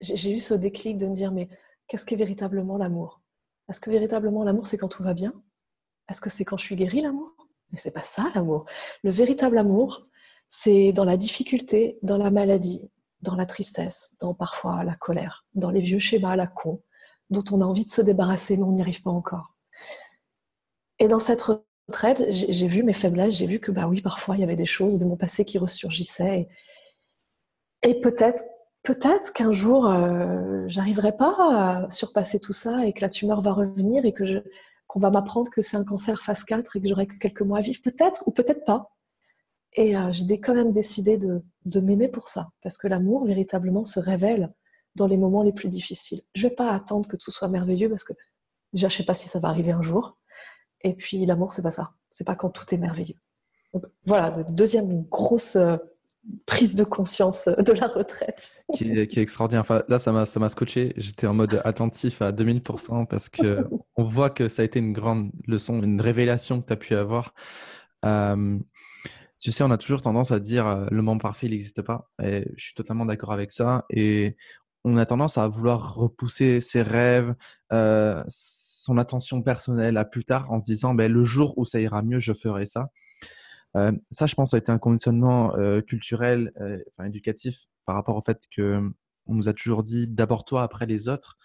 j'ai eu ce déclic de me dire, mais qu'est-ce qu'est véritablement l'amour? Est-ce que véritablement l'amour, c'est quand tout va bien? Est-ce que c'est quand je suis guérie l'amour? Mais c'est pas ça l'amour. Le véritable amour, c'est dans la difficulté, dans la maladie, dans la tristesse, dans parfois la colère, dans les vieux schémas à la con, dont on a envie de se débarrasser mais on n'y arrive pas encore. Et dans cette retraite, j'ai vu mes faiblesses, j'ai vu que bah oui, parfois il y avait des choses de mon passé qui ressurgissaient. Et, peut-être peut-être qu'un jour, euh, j'arriverai pas à surpasser tout ça et que la tumeur va revenir et que je, qu'on va m'apprendre que c'est un cancer phase 4 et que j'aurai que quelques mois à vivre, peut-être ou peut-être pas. Et euh, j'ai quand même décidé de, m'aimer pour ça, parce que l'amour véritablement se révèle dans les moments les plus difficiles. Je ne vais pas attendre que tout soit merveilleux, parce que déjà, je ne sais pas si ça va arriver un jour. Et puis, l'amour, c'est pas ça. C'est pas quand tout est merveilleux. Donc, voilà, deuxième grosse euh, prise de conscience de la retraite. qui, est, qui est extraordinaire. Enfin, là, ça m'a, ça m'a scotché. J'étais en mode attentif à 2000% parce que on voit que ça a été une grande leçon, une révélation que tu as pu avoir. Euh, tu sais, on a toujours tendance à dire euh, le monde parfait, il n'existe pas. Et je suis totalement d'accord avec ça. Et on a tendance à vouloir repousser ses rêves, euh, son attention personnelle à plus tard en se disant ben, le jour où ça ira mieux, je ferai ça. Euh, ça, je pense, a été un conditionnement euh, culturel, euh, enfin, éducatif, par rapport au fait que on nous a toujours dit d'abord toi, après les autres.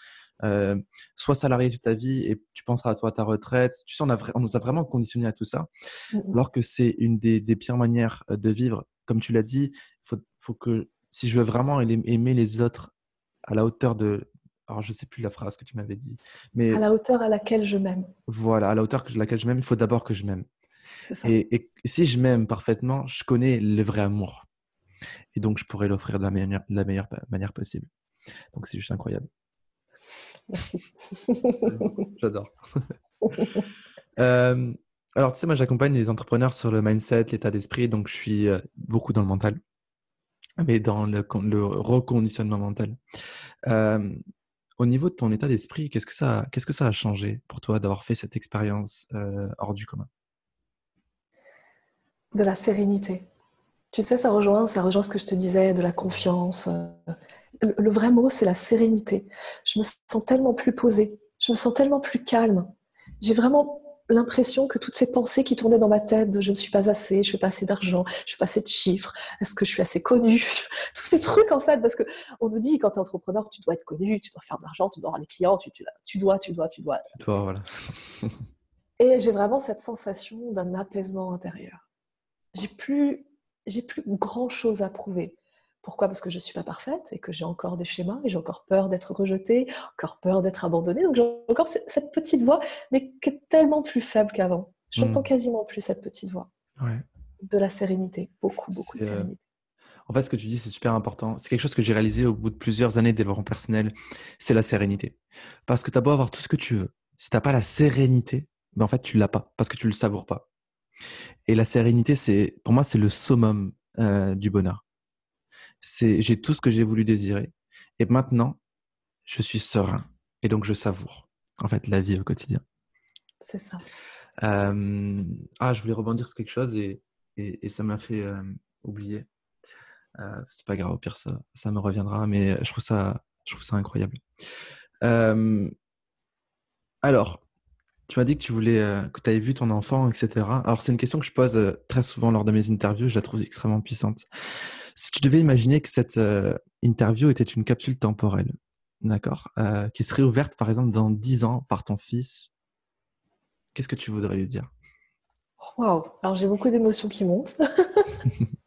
sois salarié toute ta vie et tu penseras à toi à ta retraite. Tu sais, on, a, on nous a vraiment conditionné à tout ça. Mmh Alors que c'est une des, des, pires manières de vivre. Comme tu l'as dit, il faut, faut, que si je veux vraiment aimer les autres à la hauteur de. Alors, je ne sais plus la phrase que tu m'avais dit. Mais... À la hauteur à laquelle je m'aime. Voilà, à la hauteur à laquelle je m'aime, il faut d'abord que je m'aime. Et, si je m'aime parfaitement, je connais le vrai amour. Et donc, je pourrais l'offrir de la meilleure, la meilleure manière possible. Donc, c'est juste incroyable. Merci. J'adore. euh, alors, tu sais, moi, j'accompagne les entrepreneurs sur le mindset, l'état d'esprit. Donc, je suis euh, beaucoup dans le mental, mais dans le, le reconditionnement mental. Euh, au niveau de ton état d'esprit, qu'est-ce que ça, qu'est-ce que ça a changé pour toi d'avoir fait cette expérience euh, hors du commun? De la sérénité. Tu sais, ça rejoint, ça rejoint ce que je te disais, de la confiance. Le, vrai mot, c'est la sérénité. Je me sens tellement plus posée, je me sens tellement plus calme. J'ai vraiment l'impression que toutes ces pensées qui tournaient dans ma tête de je ne suis pas assez, je fais pas assez d'argent, je fais pas assez de chiffres, est-ce que je suis assez connue? Tous ces trucs en fait, parce qu'on nous dit quand tu es entrepreneur, tu dois être connu, tu dois faire de l'argent, tu dois avoir des clients, tu, tu, tu dois, tu dois, tu dois. Toi, voilà. Et j'ai vraiment cette sensation d'un apaisement intérieur j'ai plus, j'ai plus grand chose à prouver. Pourquoi? Parce que je ne suis pas parfaite et que j'ai encore des schémas et j'ai encore peur d'être rejetée, encore peur d'être abandonnée. Donc j'ai encore cette petite voix, mais qui est tellement plus faible qu'avant. Je n'entends hmm. quasiment plus cette petite voix. De la sérénité, beaucoup, beaucoup de euh, sérénité. En fait, ce que tu dis, c'est super important. C'est quelque chose que j'ai réalisé au bout de plusieurs années de développement personnel, c'est la sérénité. Parce que tu as beau avoir tout ce que tu veux. Si tu n'as pas la sérénité, ben en fait, tu l'as pas parce que tu ne le savoures pas. Et la sérénité, c'est pour moi, c'est le summum euh, du bonheur. C'est j'ai tout ce que j'ai voulu désirer, et maintenant, je suis serein, et donc je savoure en fait la vie au quotidien. C'est ça. Euh, ah, je voulais rebondir sur quelque chose et, et, ça m'a fait euh, oublier. c'est pas grave, au pire ça, ça me reviendra, mais je trouve ça, je trouve ça incroyable. alors, tu m'as dit que tu voulais euh, que tu avais vu ton enfant, etc. Alors c'est une question que je pose euh, très souvent lors de mes interviews. Je la trouve extrêmement puissante. Si tu devais imaginer que cette euh, interview était une capsule temporelle, d'accord, qui serait ouverte par exemple dans 10 ans par ton fils, qu'est-ce que tu voudrais lui dire? Waouh Alors j'ai beaucoup d'émotions qui montent.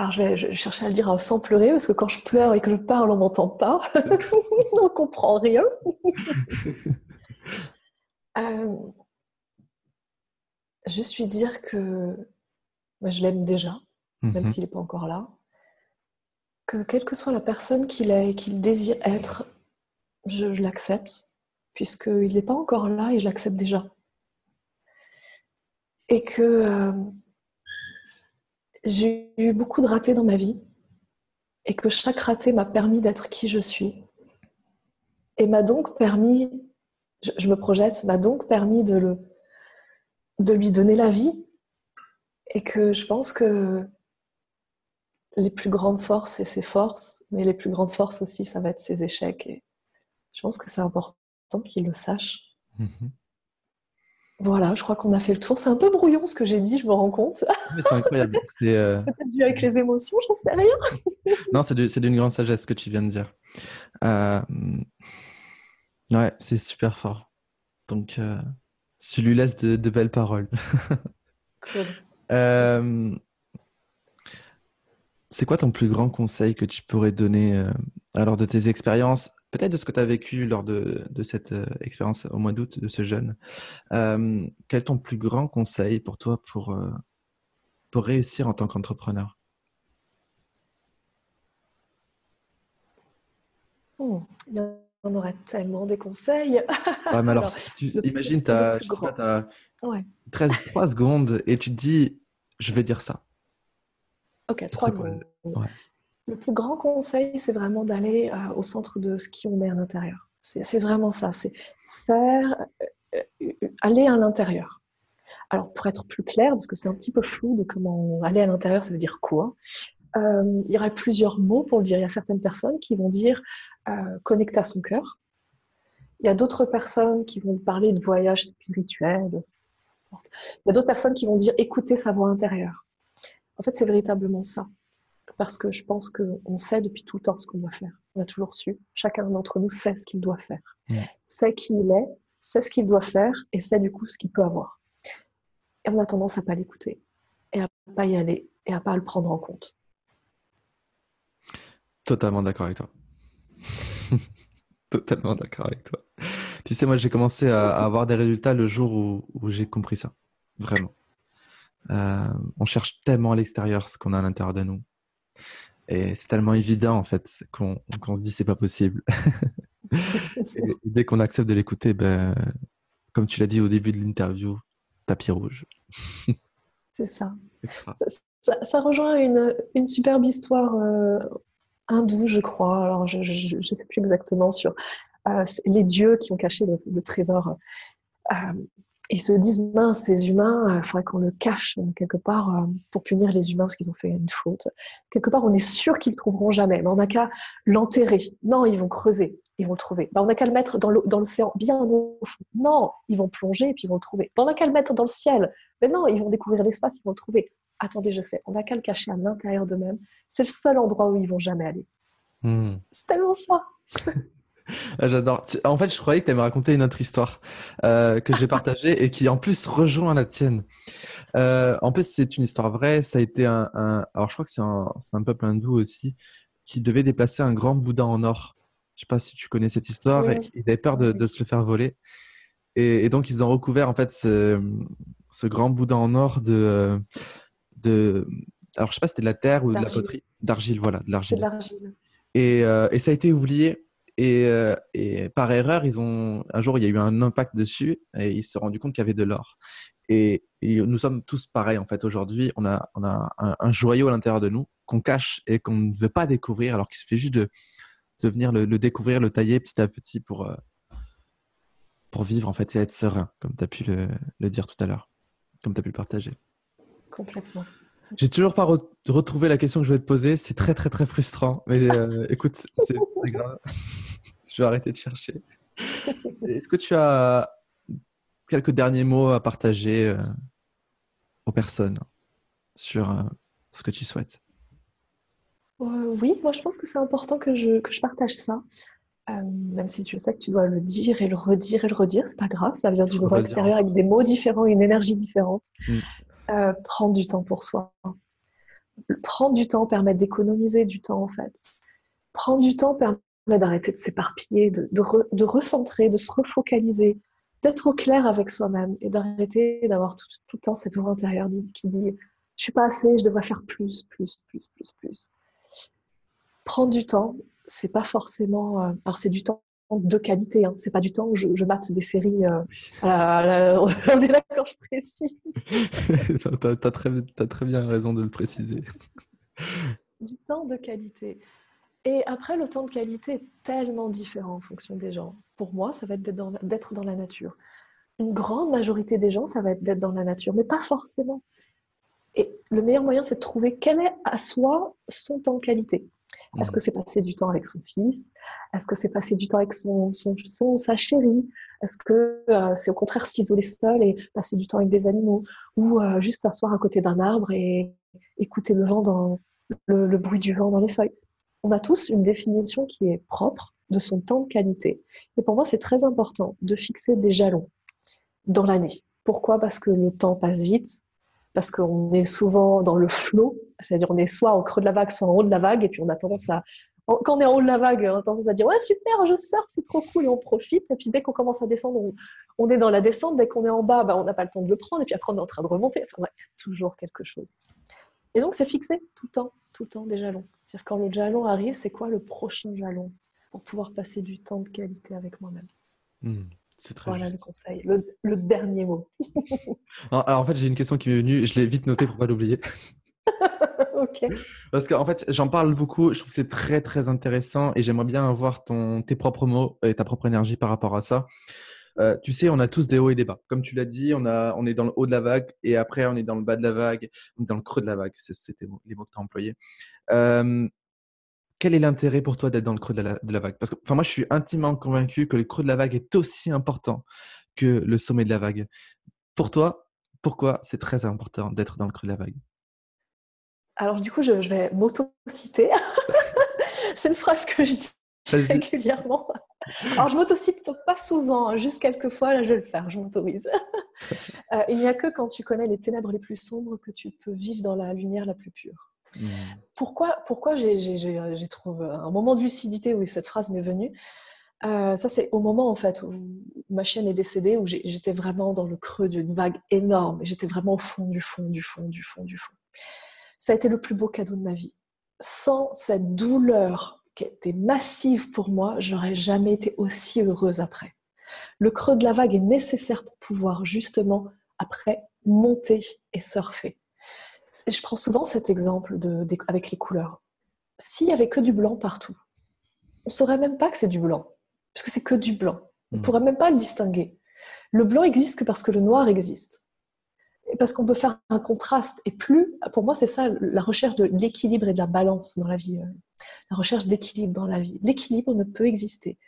Alors, je vais, chercher à le dire sans pleurer, parce que quand je pleure et que je parle, on m'entend pas. on comprend rien. euh, juste lui dire que je l'aime déjà, même mhm. s'il n'est pas encore là. Que quelle que soit la personne qu'il est et qu'il désire être, je, l'accepte, puisqu'il n'est pas encore là et je l'accepte déjà. Et que euh, j'ai eu beaucoup de ratés dans ma vie et que chaque raté m'a permis d'être qui je suis. Et m'a donc permis, je, me projette, m'a donc permis de, lui donner la vie. Et que je pense que les plus grandes forces, c'est ses forces, mais les plus grandes forces aussi, ça va être ses échecs. Et je pense que c'est important qu'il le sache. Mm-hmm. Voilà, je crois qu'on a fait le tour. C'est un peu brouillon ce que j'ai dit, je me rends compte. Mais c'est incroyable. c'est euh, peut-être dû avec les émotions, j'en sais rien. non, c'est d'une grande sagesse ce que tu viens de dire. Euh... Ouais, c'est super fort. Donc, euh... tu lui laisses de, belles paroles. cool. Euh, c'est quoi ton plus grand conseil que tu pourrais donner alors de tes expériences peut-être de ce que tu as vécu lors de, cette euh, expérience au mois d'août de ce jeune. Euh, quel est ton plus grand conseil pour toi pour, euh, pour réussir en tant qu'entrepreneur? Oh, en aurait tellement des conseils. alors, imagine, tu as, 13, 3 secondes et tu te dis, je vais dire ça. Ok, 3 secondes. Le plus grand conseil, c'est vraiment d'aller euh, au centre de ce qui on est à l'intérieur. C'est vraiment ça, c'est faire, euh, euh, aller à l'intérieur. Alors, pour être plus clair, parce que c'est un petit peu flou de comment aller à l'intérieur, ça veut dire quoi Il y aurait plusieurs mots pour le dire. Il y a certaines personnes qui vont dire connecter à son cœur. Il y a d'autres personnes qui vont parler de voyage spirituel, Il y a d'autres personnes qui vont dire écouter sa voix intérieure. En fait, c'est véritablement ça. Parce que je pense qu'on sait depuis tout le temps ce qu'on doit faire. On a toujours su. Chacun d'entre nous sait ce qu'il doit faire. Sait qui il est, sait ce qu'il doit faire et sait du coup ce qu'il peut avoir. Et on a tendance à pas l'écouter et à pas y aller et à pas le prendre en compte. Totalement d'accord avec toi. Totalement d'accord avec toi. Tu sais, moi, j'ai commencé à, avoir des résultats le jour où, j'ai compris ça. Vraiment. Euh, on cherche tellement à l'extérieur ce qu'on a à l'intérieur de nous. Et c'est tellement évident, en fait, qu'on se dit c'est pas possible. dès qu'on accepte de l'écouter, ben, comme tu l'as dit au début de l'interview, tapis rouge. c'est ça. ça. rejoint une, une superbe histoire euh, hindoue, je crois. Alors, je ne sais plus exactement sur euh, les dieux qui ont caché le, trésor. Euh, ils se disent, mince, ces humains, il faudrait qu'on le cache quelque part pour punir les humains parce qu'ils ont fait une faute. Quelque part, on est sûr qu'ils ne le trouveront jamais, mais on n'a qu'à l'enterrer. Non, ils vont creuser ils vont le trouver. Bah, on n'a qu'à le mettre dans l'océan, bien au fond. Non, ils vont plonger et puis ils vont le trouver. Bah, on n'a qu'à le mettre dans le ciel. Mais non, ils vont découvrir l'espace, ils vont le trouver. Attendez, je sais, on n'a qu'à le cacher à l'intérieur d'eux-mêmes. C'est le seul endroit où ils vont jamais aller. Hmm. C'est tellement ça. Ah, j'adore. En fait, je croyais que tu allais me raconter une autre histoire euh, que j'ai partagée et qui en plus rejoint la tienne. Euh, en plus, c'est une histoire vraie. Ça a été un, alors je crois que c'est un, un, peuple hindou aussi qui devait déplacer un grand Bouddha en or je sais pas si tu connais cette histoire. Ils avaient peur de, se le faire voler. Et, donc, ils ont recouvert en fait ce, grand boudin en or de, de. Alors, je sais pas si c'était de la terre ou de la poterie. D'argile, voilà, de l'argile. Et, euh, et, ça a été oublié. Et, euh, et, par erreur, ils ont un jour, il y a eu un impact dessus et ils se sont rendus compte qu'il y avait de l'or. Et, nous sommes tous pareils en fait. Aujourd'hui, on a, on a un, un joyau à l'intérieur de nous qu'on cache et qu'on ne veut pas découvrir, alors qu'il se fait juste de, de venir le, découvrir, le tailler petit à petit pour, euh, pour vivre en fait et être serein, comme tu as pu le, dire tout à l'heure, comme tu as pu le partager. Complètement. J'ai toujours pas retrouvé la question que je voulais te poser. C'est très, très, très frustrant. Mais euh, écoute, c'est grave. Je vais arrêter de chercher. Est-ce que tu as quelques derniers mots à partager euh, aux personnes sur ce que tu souhaites? Euh, oui, moi je pense que c'est important que je, que je partage ça. Euh, même si tu sais que tu dois le dire et le redire et le redire, c'est pas grave, ça vient du niveau extérieur avec des mots différents, une énergie différente. Mm. Euh, prendre du temps pour soi. Prendre du temps permet d'économiser du temps en fait. Prendre du temps permet d'arrêter de s'éparpiller, de, de, recentrer, de se refocaliser, d'être au clair avec soi-même et d'arrêter d'avoir tout, tout, le temps cette voix intérieure qui dit je suis pas assez, je devrais faire plus, plus, plus, plus, plus prendre du temps, c'est pas forcément. Euh, alors, c'est du temps de qualité, hein. c'est pas du temps où je, je mate des séries. Euh, on est d'accord, je précise. tu as, très, as très bien raison de le préciser. du temps de qualité. Et après, le temps de qualité est tellement différent en fonction des gens. Pour moi, ça va être d'être dans, dans, la nature. Une grande majorité des gens, ça va être d'être dans la nature, mais pas forcément. Et le meilleur moyen, c'est de trouver quel est à soi son temps de qualité. Est-ce que c'est passer du temps avec son fils? Est-ce que c'est passer du temps avec son, son, sa chérie? Est-ce que euh, c'est au contraire s'isoler seul et passer du temps avec des animaux? Ou euh, juste s'asseoir à côté d'un arbre et écouter le vent dans le, bruit du vent dans les feuilles? On a tous une définition qui est propre de son temps de qualité. Et pour moi, c'est très important de fixer des jalons dans l'année. Pourquoi? Parce que le temps passe vite, parce qu'on est souvent dans le flot, c'est-à-dire on est soit au creux de la vague, soit en haut de la vague, et puis on a tendance à, quand on est en haut de la vague, on a tendance à dire ouais super, je sors, c'est trop cool, et on profite. Et puis dès qu'on commence à descendre, on, est dans la descente. Dès qu'on est en bas, bah, on n'a pas le temps de le prendre, et puis après on est en train de remonter. Enfin ouais, toujours quelque chose. Et donc c'est fixé tout le temps, tout le temps des jalons. C'est-à-dire quand le jalon arrive, c'est quoi le prochain jalon pour pouvoir passer du temps de qualité avec moi-même? Hmm. C'est très Voilà le conseil, le, dernier mot. alors, en fait, j'ai une question qui m'est venue, je l'ai vite notée pour pas l'oublier. ok. Parce qu'en fait, j'en parle beaucoup, je trouve que c'est très très intéressant et j'aimerais bien avoir ton, tes propres mots et ta propre énergie par rapport à ça. Euh, tu sais, on a tous des hauts et des bas. Comme tu l'as dit, on, a, on est dans le haut de la vague et après on est dans le bas de la vague, dans le creux de la vague. C'était les mots que tu as employés. Euh, quel est l'intérêt pour toi d'être dans le creux de la, vague? Parce que enfin, moi, je suis intimement convaincu que le creux de la vague est aussi important que le sommet de la vague. Pour toi, pourquoi c'est très important d'être dans le creux de la vague? Alors du coup, je, vais m'auto-citer. c'est une phrase que je dis régulièrement. Alors je m'auto-cite pas souvent, hein, juste quelques fois, là je vais le faire, je m'autorise. Euh, il n'y a que quand tu connais les ténèbres les plus sombres que tu peux vivre dans la lumière la plus pure. Hmm. Pourquoi, pourquoi j'ai trouvé un moment de lucidité où cette phrase m'est venue? Euh, ça, c'est au moment en fait où ma chienne est décédée, où j'étais vraiment dans le creux d'une vague énorme. J'étais vraiment au fond du fond, du fond, du fond, du fond. Ça a été le plus beau cadeau de ma vie. Sans cette douleur qui était massive pour moi, je n'aurais jamais été aussi heureuse après. Le creux de la vague est nécessaire pour pouvoir justement après monter et surfer. Je prends souvent cet exemple de, avec les couleurs. S'il y avait que du blanc partout, on saurait même pas que c'est du blanc parce que c'est que du blanc. On ne hmm. pourrait même pas le distinguer. Le blanc existe que parce que le noir existe. Et parce qu'on peut faire un contraste. Et plus, pour moi, c'est ça, la recherche de l'équilibre et de la balance dans la vie. Euh, la recherche d'équilibre dans la vie. L'équilibre ne peut exister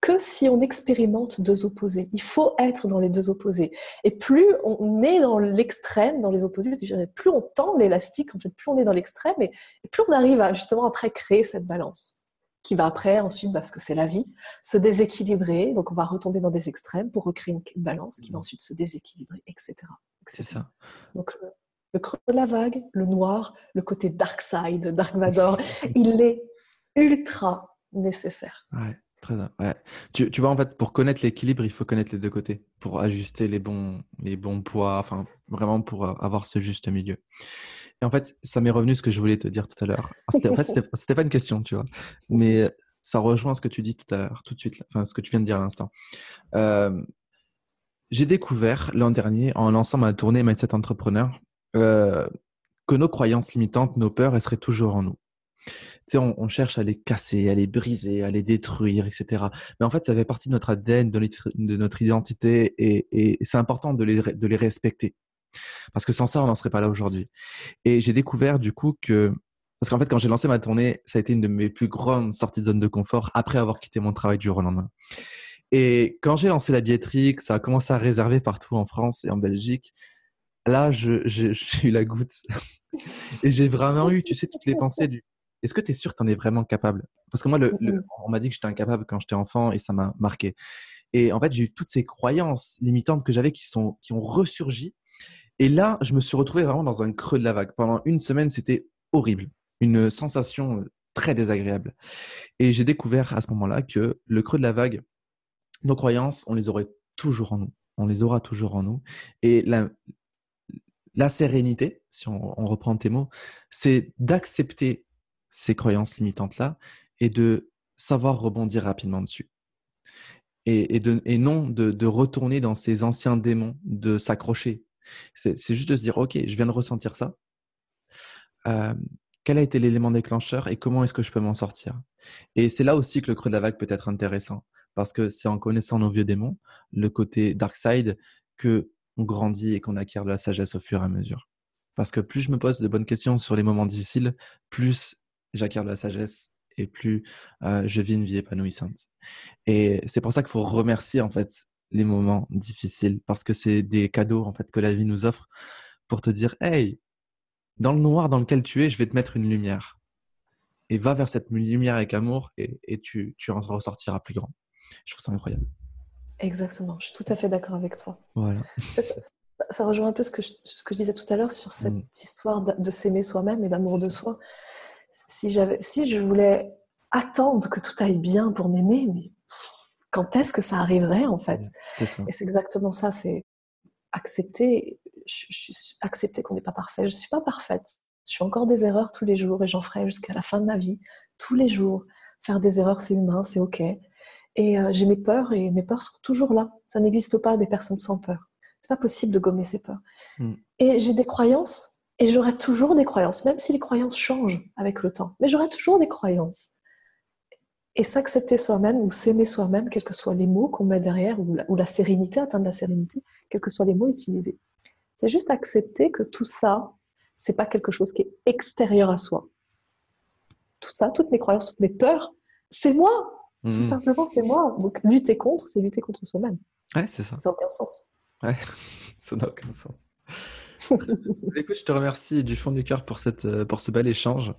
que si on expérimente deux opposés. Il faut être dans les deux opposés. Et plus on est dans l'extrême, dans les opposés, plus on tend l'élastique, en fait, plus on est dans l'extrême, et, plus on arrive à justement après créer cette balance qui va après, ensuite, parce que c'est la vie, se déséquilibrer. Donc, on va retomber dans des extrêmes pour recréer une balance qui va mmh. ensuite se déséquilibrer, etc. C'est ça. Donc, le, creux de la vague, le noir, le côté dark side, Dark Vador, il est ultra nécessaire. Ouais. Très bien. Ouais. Tu, tu, vois, en fait, pour connaître l'équilibre, il faut connaître les deux côtés, pour ajuster les bons, les bons poids, enfin, vraiment pour avoir ce juste milieu. Et en fait, ça m'est revenu ce que je voulais te dire tout à l'heure. En fait, c'était pas une question, tu vois. Mais ça rejoint ce que tu dis tout à l'heure, tout de suite, enfin, ce que tu viens de dire à l'instant. Euh, j'ai découvert l'an dernier, en lançant ma tournée Mindset Entrepreneur, euh, que nos croyances limitantes, nos peurs, elles seraient toujours en nous. Tu sais, on, cherche à les casser, à les briser, à les détruire, etc. Mais en fait, ça fait partie de notre ADN, de notre, de notre identité, et, et c'est important de les, de les respecter. Parce que sans ça, on n'en serait pas là aujourd'hui. Et j'ai découvert du coup que, parce qu'en fait, quand j'ai lancé ma tournée, ça a été une de mes plus grandes sorties de zone de confort après avoir quitté mon travail du jour au lendemain. Et quand j'ai lancé la billetterie, que ça a commencé à réserver partout en France et en Belgique, là, j'ai eu la goutte. et j'ai vraiment eu, tu sais, toutes les pensées du est-ce que tu es sûr que tu en es vraiment capable? Parce que moi, le, on m'a dit que j'étais incapable quand j'étais enfant et ça m'a marqué. Et en fait, j'ai eu toutes ces croyances limitantes que j'avais qui, sont, qui ont ressurgi et là, je me suis retrouvé vraiment dans un creux de la vague. Pendant une semaine, c'était horrible. Une sensation euh, très désagréable. Et j'ai découvert à ce moment-là que le creux de la vague, nos croyances, on les aurait toujours en nous. On les aura toujours en nous. Et la, la sérénité, si on, reprend tes mots, c'est d'accepter ces croyances limitantes-là et de savoir rebondir rapidement dessus. Et, non de, de, retourner dans ces anciens démons, de s'accrocher, c'est juste de se dire, OK, je viens de ressentir ça. quel a été l'élément déclencheur et comment est-ce que je peux m'en sortir? Et c'est là aussi que le creux de la vague peut être intéressant, parce que c'est en connaissant nos vieux démons, le côté dark side, que on grandit et qu'on acquiert de la sagesse au fur et à mesure. Parce que plus je me pose de bonnes questions sur les moments difficiles, plus j'acquiers de la sagesse et plus je vis une vie épanouissante. Et c'est pour ça qu'il faut remercier en fait les moments difficiles parce que c'est des cadeaux en fait que la vie nous offre pour te dire hey dans le noir dans lequel tu es je vais te mettre une lumière et va vers cette lumière avec amour et, et tu, tu en ressortiras plus grand je trouve ça incroyable exactement je suis tout à fait d'accord avec toi voilà ça, rejoint un peu ce que je, ce que je disais tout à l'heure sur cette mmh. histoire de, s'aimer soi-même et d'amour de soi si si je voulais attendre que tout aille bien pour m'aimer mais quand est-ce que ça arriverait en fait? Et c'est exactement ça, c'est accepter, je, accepter qu'on n'est pas parfait. Je ne suis pas parfaite. Je fais encore des erreurs tous les jours et j'en ferai jusqu'à la fin de ma vie, tous les jours. Faire des erreurs, c'est humain, c'est ok. Et euh, j'ai mes peurs et mes peurs sont toujours là. Ça n'existe pas des personnes sans peur. C'est pas possible de gommer ses peurs. Mm. Et j'ai des croyances et j'aurai toujours des croyances, même si les croyances changent avec le temps. Mais j'aurai toujours des croyances. Et s'accepter soi-même ou s'aimer soi-même, quels que soient les mots qu'on met derrière, ou la, sérénité, atteindre la sérénité, quels que soient les mots utilisés. C'est juste accepter que tout ça, c'est pas quelque chose qui est extérieur à soi. Tout ça, toutes mes croyances, toutes mes peurs, c'est moi. Tout mmh. simplement, c'est moi. Donc lutter contre, c'est lutter contre soi-même. Ouais, c'est ça. Ça n'a aucun sens. Ouais, ça n'a aucun sens. Écoute, je te remercie du fond du cœur pour, cette, pour ce bel échange.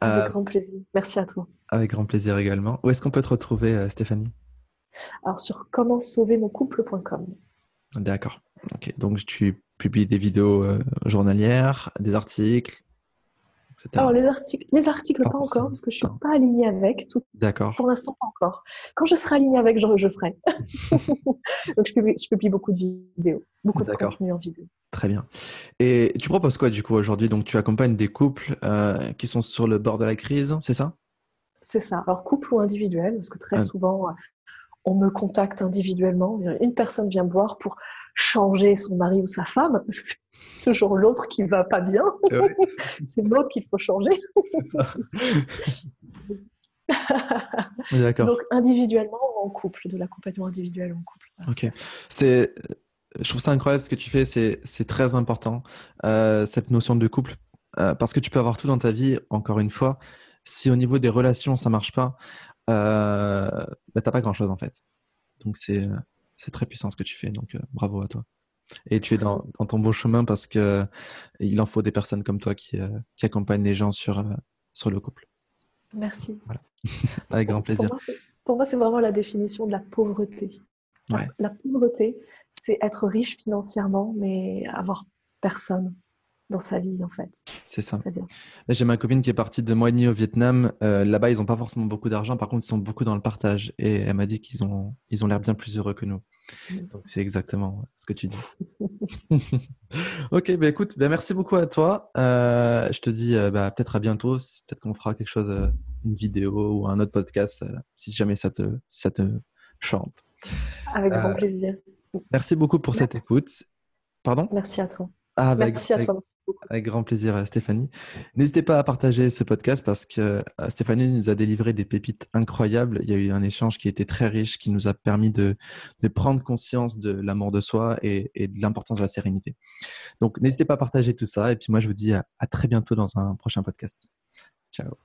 Avec euh, grand plaisir. Merci à toi. Avec grand plaisir également. Où est-ce qu'on peut te retrouver, euh, Stéphanie? Alors, sur comment sauver mon couple.com. D'accord. Ok. Donc, tu publies des vidéos euh, journalières, des articles, alors, les articles, les articles pas, encore, parce que je ne suis pas alignée avec. Tout... D'accord. Pour l'instant, pas encore. Quand je serai alignée avec, je, je ferai. Donc, je publie, je publie, beaucoup de vidéos, beaucoup de contenu en vidéo. Très bien. Et tu proposes quoi du coup aujourd'hui? Donc, tu accompagnes des couples euh, qui sont sur le bord de la crise, c'est ça? C'est ça. Alors, couple ou individuel, parce que très ah. souvent, on me contacte individuellement. Une personne vient me voir pour changer son mari ou sa femme. C'est toujours l'autre qui va pas bien. C'est l'autre qu'il faut changer. D'accord. Donc individuellement ou en couple, de l'accompagnement individuel en couple. Ok. C'est, je trouve ça incroyable ce que tu fais. C'est, c'est très important euh, cette notion de couple euh, parce que tu peux avoir tout dans ta vie. Encore une fois, si au niveau des relations ça marche pas, euh, bah, t'as pas grand chose en fait. Donc c'est c'est très puissant ce que tu fais, donc euh, bravo à toi. Et tu es dans, ton bon chemin parce que il en faut des personnes comme toi qui, euh, qui accompagnent les gens sur, euh, sur le couple. Merci. Avec grand plaisir. Pour moi, c'est vraiment la définition de la pauvreté. La pauvreté, c'est être riche financièrement, mais avoir personne dans sa vie, en fait. C'est ça. J'ai ma copine qui est partie de mois et demi au Vietnam. Euh, là-bas, ils n'ont pas forcément beaucoup d'argent. Par contre, ils sont beaucoup dans le partage. Et elle m'a dit qu'ils ont ils ont l'air bien plus heureux que nous. Donc, c'est exactement ce que tu dis. ok, bah, écoute, bah, merci beaucoup à toi. Euh, je te dis euh, bah, peut-être à bientôt. Peut-être qu'on fera quelque chose, une vidéo ou un autre podcast, si jamais ça te, ça te chante. Avec grand plaisir. Merci beaucoup pour cette écoute. Pardon? Merci à toi. Ah, bah, merci à toi. Avec, grand plaisir, euh, Stéphanie. N'hésitez pas à partager ce podcast parce que euh, Stéphanie nous a délivré des pépites incroyables. Il y a eu un échange qui était très riche, qui nous a permis de, prendre conscience de l'amour de soi et, de l'importance de la sérénité. Donc, n'hésitez pas à partager tout ça. Et puis, moi, je vous dis à très bientôt dans un prochain podcast. Ciao.